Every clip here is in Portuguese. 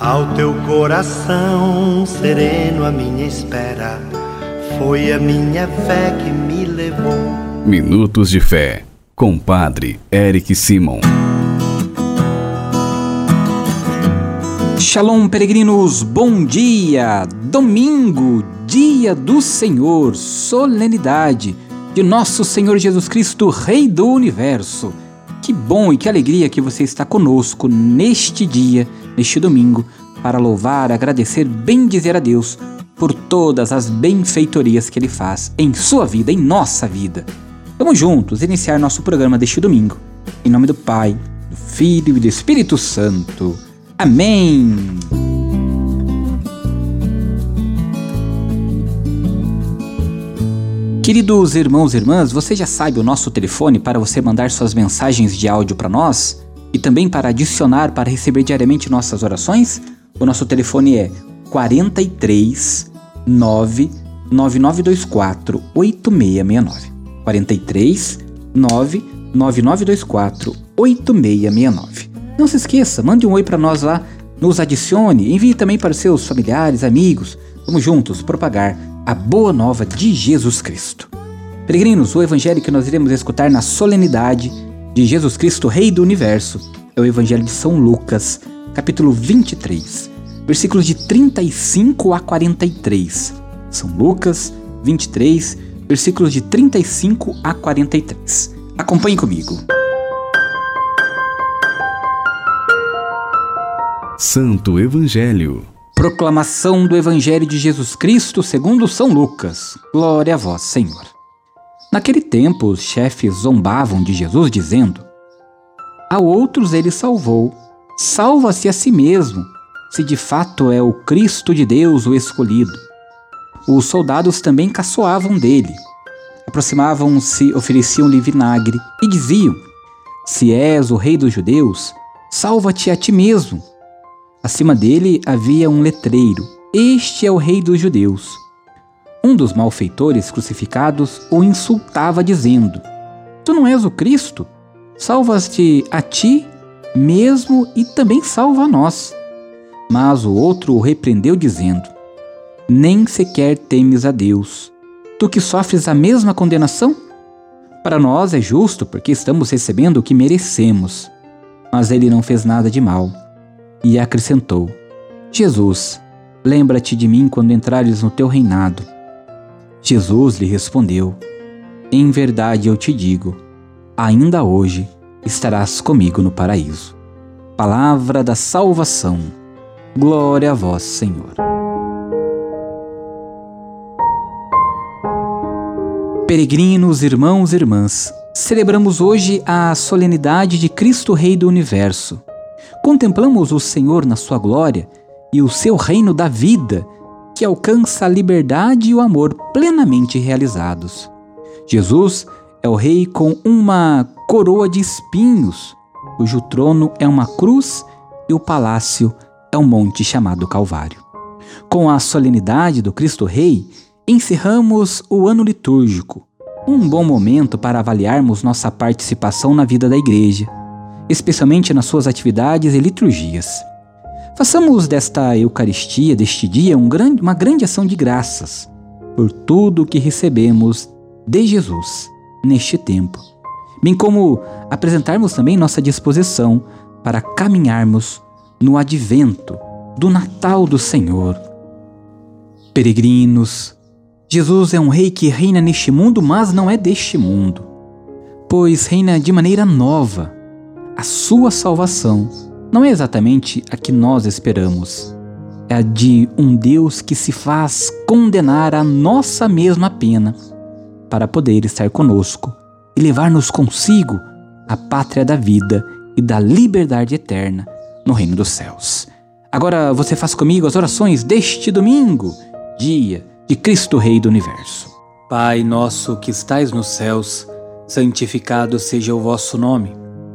Ao teu coração sereno, a minha espera foi a minha fé que me levou. Minutos de Fé, com Padre Eric Simon. Shalom, peregrinos, bom dia! Domingo, dia do Senhor, solenidade de nosso Senhor Jesus Cristo, Rei do Universo. Que bom e que alegria que você está conosco neste dia neste domingo, para louvar, agradecer, bendizer a Deus por todas as benfeitorias que Ele faz em sua vida, em nossa vida. Vamos juntos iniciar nosso programa deste domingo. Em nome do Pai, do Filho e do Espírito Santo. Amém! Queridos irmãos e irmãs, você já sabe o nosso telefone para você mandar suas mensagens de áudio para nós? e também para adicionar para receber diariamente nossas orações, o nosso telefone é 43 9 9924 8669. 43 9 9924 8669. Não se esqueça, mande um oi para nós lá, nos adicione, envie também para seus familiares, amigos. Vamos juntos propagar a boa nova de Jesus Cristo. Peregrinos, o evangelho que nós iremos escutar na solenidade de Jesus Cristo, Rei do Universo, é o Evangelho de São Lucas, capítulo 23, versículos de 35 a 43. São Lucas 23, versículos de 35 a 43. Acompanhe comigo. Santo Evangelho. Proclamação do Evangelho de Jesus Cristo segundo São Lucas. Glória a vós, Senhor. Naquele tempo, os chefes zombavam de Jesus, dizendo: A outros ele salvou, salva-se a si mesmo, se de fato é o Cristo de Deus o escolhido. Os soldados também caçoavam dele. Aproximavam-se, ofereciam-lhe vinagre e diziam: Se és o rei dos judeus, salva-te a ti mesmo. Acima dele havia um letreiro: Este é o rei dos judeus. Um dos malfeitores crucificados o insultava, dizendo: Tu não és o Cristo? Salvas-te a ti mesmo e também salva a nós. Mas o outro o repreendeu, dizendo: Nem sequer temes a Deus, tu que sofres a mesma condenação? Para nós é justo, porque estamos recebendo o que merecemos. Mas ele não fez nada de mal. E acrescentou: Jesus, lembra-te de mim quando entrares no teu reinado. Jesus lhe respondeu: Em verdade eu te digo, ainda hoje estarás comigo no paraíso. Palavra da salvação. Glória a vós, Senhor. Peregrinos, irmãos e irmãs, celebramos hoje a solenidade de Cristo Rei do Universo. Contemplamos o Senhor na sua glória e o seu reino da vida que alcança a liberdade e o amor plenamente realizados. Jesus é o Rei com uma coroa de espinhos, cujo trono é uma cruz e o palácio é um monte chamado Calvário. Com a solenidade do Cristo Rei, encerramos o ano litúrgico, um bom momento para avaliarmos nossa participação na vida da Igreja, especialmente nas suas atividades e liturgias. Façamos desta Eucaristia, deste dia, um grande, uma grande ação de graças por tudo o que recebemos de Jesus neste tempo, bem como apresentarmos também nossa disposição para caminharmos no advento do Natal do Senhor. Peregrinos, Jesus é um rei que reina neste mundo, mas não é deste mundo, pois reina de maneira nova. A sua salvação não é exatamente a que nós esperamos. É a de um Deus que se faz condenar a nossa mesma pena para poder estar conosco e levar-nos consigo à pátria da vida e da liberdade eterna no reino dos céus. Agora você faz comigo as orações deste domingo, dia de Cristo Rei do Universo. Pai nosso que estais nos céus, santificado seja o vosso nome.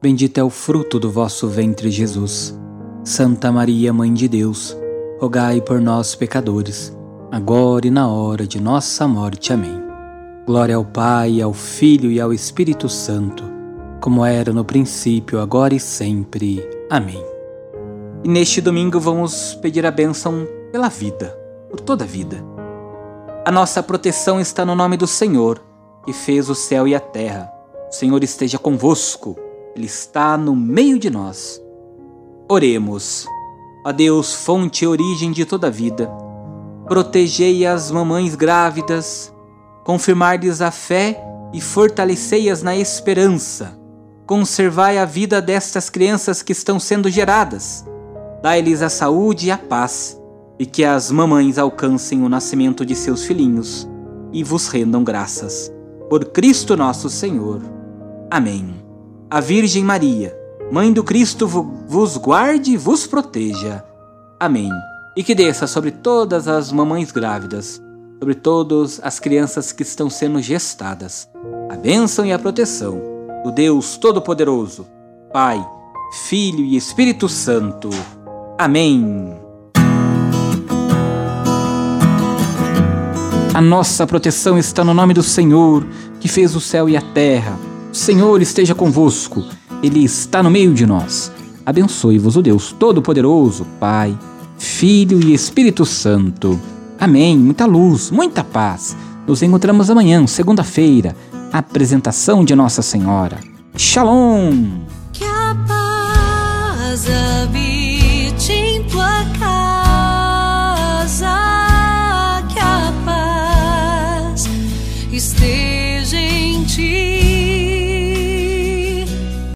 bendito é o fruto do vosso ventre, Jesus. Santa Maria, Mãe de Deus, rogai por nós, pecadores, agora e na hora de nossa morte. Amém. Glória ao Pai, ao Filho e ao Espírito Santo, como era no princípio, agora e sempre. Amém. E neste domingo vamos pedir a bênção pela vida, por toda a vida. A nossa proteção está no nome do Senhor, que fez o céu e a terra. O Senhor esteja convosco, Ele está no meio de nós. Oremos. Ó Deus, fonte e origem de toda a vida, protegei as mamães grávidas, confirmar-lhes a fé e fortalecei-as na esperança. Conservai a vida destas crianças que estão sendo geradas. Dai-lhes a saúde e a paz e que as mamães alcancem o nascimento de seus filhinhos e vos rendam graças. Por Cristo nosso Senhor. Amém. A Virgem Maria, Mãe do Cristo, vos guarde e vos proteja. Amém. E que desça sobre todas as mamães grávidas, sobre todas as crianças que estão sendo gestadas, a bênção e a proteção do Deus Todo-Poderoso, Pai, Filho e Espírito Santo. Amém. A nossa proteção está no nome do Senhor, que fez o céu e a terra. Senhor esteja convosco, Ele está no meio de nós. Abençoe-vos o Deus Todo-Poderoso, Pai, Filho e Espírito Santo. Amém. Muita luz, muita paz. Nos encontramos amanhã, segunda-feira, apresentação de Nossa Senhora. Shalom!